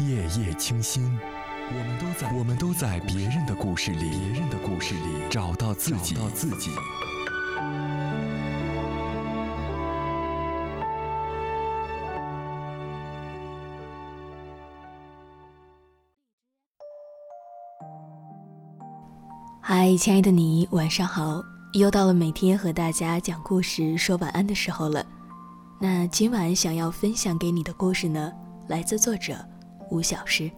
夜夜清心，我们都在我们都在别人的故事里，别人的故事里找到自己，找到自己。嗨，亲爱的你，晚上好！又到了每天和大家讲故事、说晚安的时候了。那今晚想要分享给你的故事呢，来自作者吴小诗。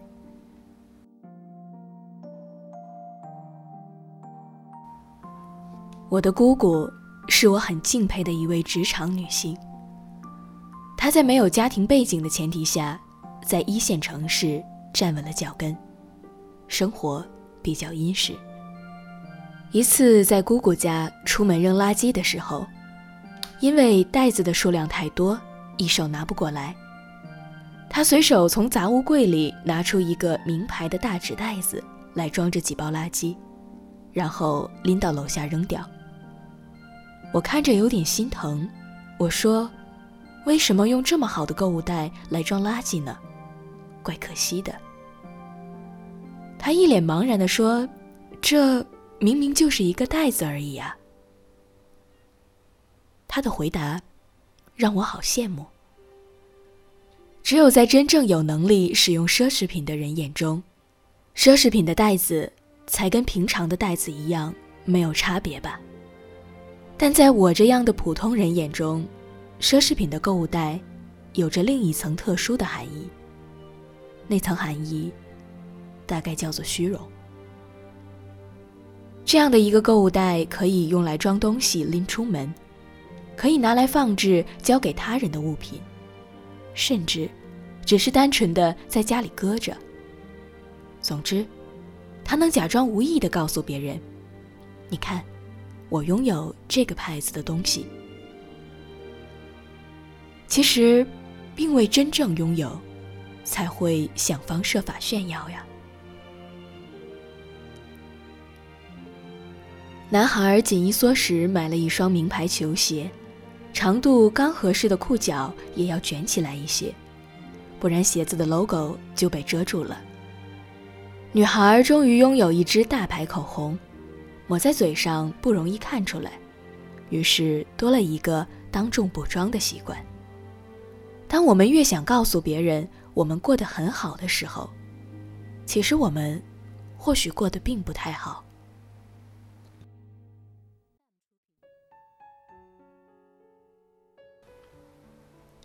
我的姑姑是我很敬佩的一位职场女性。她在没有家庭背景的前提下，在一线城市站稳了脚跟，生活比较殷实。一次在姑姑家出门扔垃圾的时候，因为袋子的数量太多，一手拿不过来。他随手从杂物柜里拿出一个名牌的大纸袋子来装着几包垃圾，然后拎到楼下扔掉。我看着有点心疼，我说：“为什么用这么好的购物袋来装垃圾呢？怪可惜的。”他一脸茫然地说：“这……”明明就是一个袋子而已啊！他的回答让我好羡慕。只有在真正有能力使用奢侈品的人眼中，奢侈品的袋子才跟平常的袋子一样没有差别吧？但在我这样的普通人眼中，奢侈品的购物袋有着另一层特殊的含义。那层含义大概叫做虚荣。这样的一个购物袋可以用来装东西拎出门，可以拿来放置交给他人的物品，甚至只是单纯的在家里搁着。总之，他能假装无意的告诉别人：“你看，我拥有这个牌子的东西。”其实，并未真正拥有，才会想方设法炫耀呀。男孩紧衣缩食买了一双名牌球鞋，长度刚合适的裤脚也要卷起来一些，不然鞋子的 logo 就被遮住了。女孩终于拥有一支大牌口红，抹在嘴上不容易看出来，于是多了一个当众补妆的习惯。当我们越想告诉别人我们过得很好的时候，其实我们或许过得并不太好。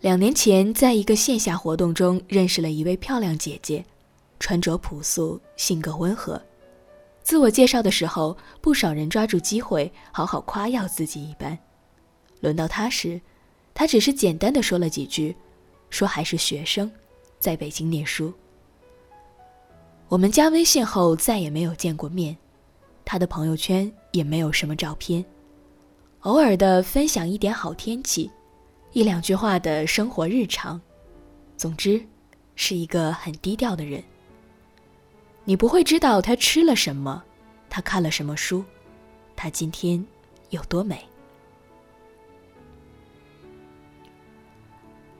两年前，在一个线下活动中认识了一位漂亮姐姐，穿着朴素，性格温和。自我介绍的时候，不少人抓住机会好好夸耀自己一番。轮到她时，她只是简单的说了几句，说还是学生，在北京念书。我们加微信后再也没有见过面，她的朋友圈也没有什么照片，偶尔的分享一点好天气。一两句话的生活日常，总之，是一个很低调的人。你不会知道他吃了什么，他看了什么书，他今天有多美。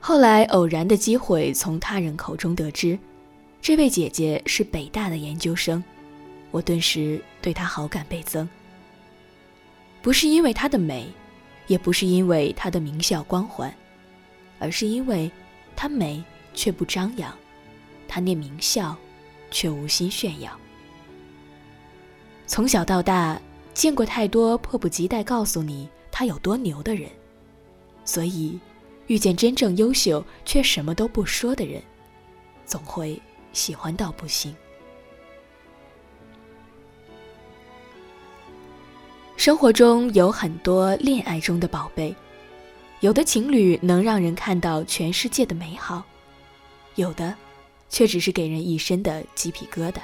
后来偶然的机会从他人口中得知，这位姐姐是北大的研究生，我顿时对她好感倍增。不是因为她的美。也不是因为他的名校光环，而是因为他美却不张扬，他念名校，却无心炫耀。从小到大，见过太多迫不及待告诉你他有多牛的人，所以遇见真正优秀却什么都不说的人，总会喜欢到不行。生活中有很多恋爱中的宝贝，有的情侣能让人看到全世界的美好，有的却只是给人一身的鸡皮疙瘩。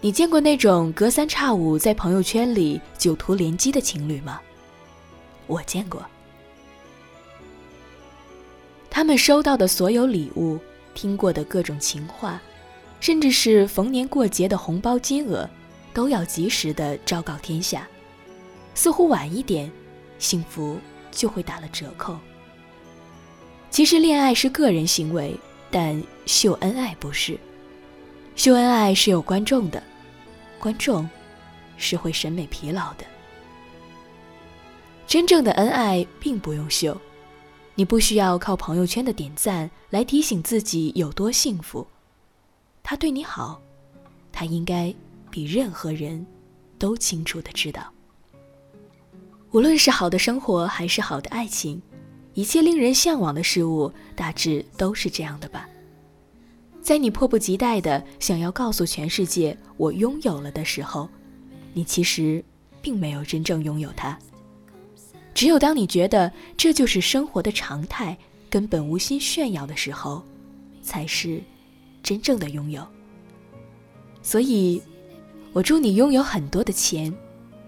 你见过那种隔三差五在朋友圈里九图连击的情侣吗？我见过。他们收到的所有礼物，听过的各种情话，甚至是逢年过节的红包金额。都要及时的昭告天下，似乎晚一点，幸福就会打了折扣。其实恋爱是个人行为，但秀恩爱不是。秀恩爱是有观众的，观众是会审美疲劳的。真正的恩爱并不用秀，你不需要靠朋友圈的点赞来提醒自己有多幸福。他对你好，他应该比任何人都清楚的知道。无论是好的生活还是好的爱情，一切令人向往的事物，大致都是这样的吧。在你迫不及待的想要告诉全世界“我拥有了”的时候，你其实并没有真正拥有它。只有当你觉得这就是生活的常态，根本无心炫耀的时候，才是真正的拥有。所以，我祝你拥有很多的钱，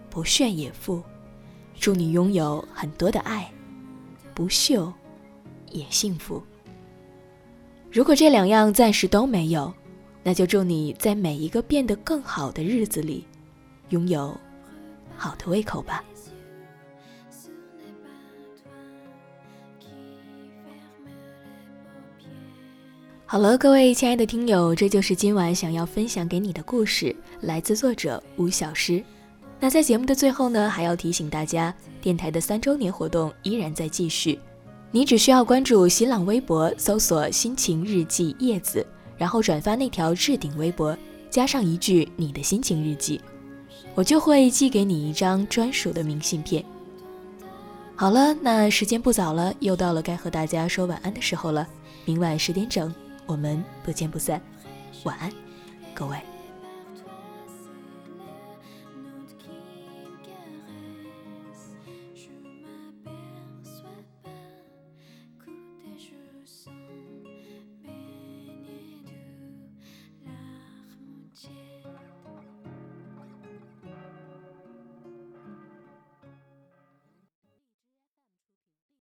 不炫也富；祝你拥有很多的爱，不秀也幸福。如果这两样暂时都没有，那就祝你在每一个变得更好的日子里，拥有好的胃口吧。好了，各位亲爱的听友，这就是今晚想要分享给你的故事，来自作者吴小诗。那在节目的最后呢，还要提醒大家，电台的三周年活动依然在继续。你只需要关注新浪微博，搜索“心情日记叶子”，然后转发那条置顶微博，加上一句你的心情日记，我就会寄给你一张专属的明信片。好了，那时间不早了，又到了该和大家说晚安的时候了。明晚十点整，我们不见不散。晚安，各位。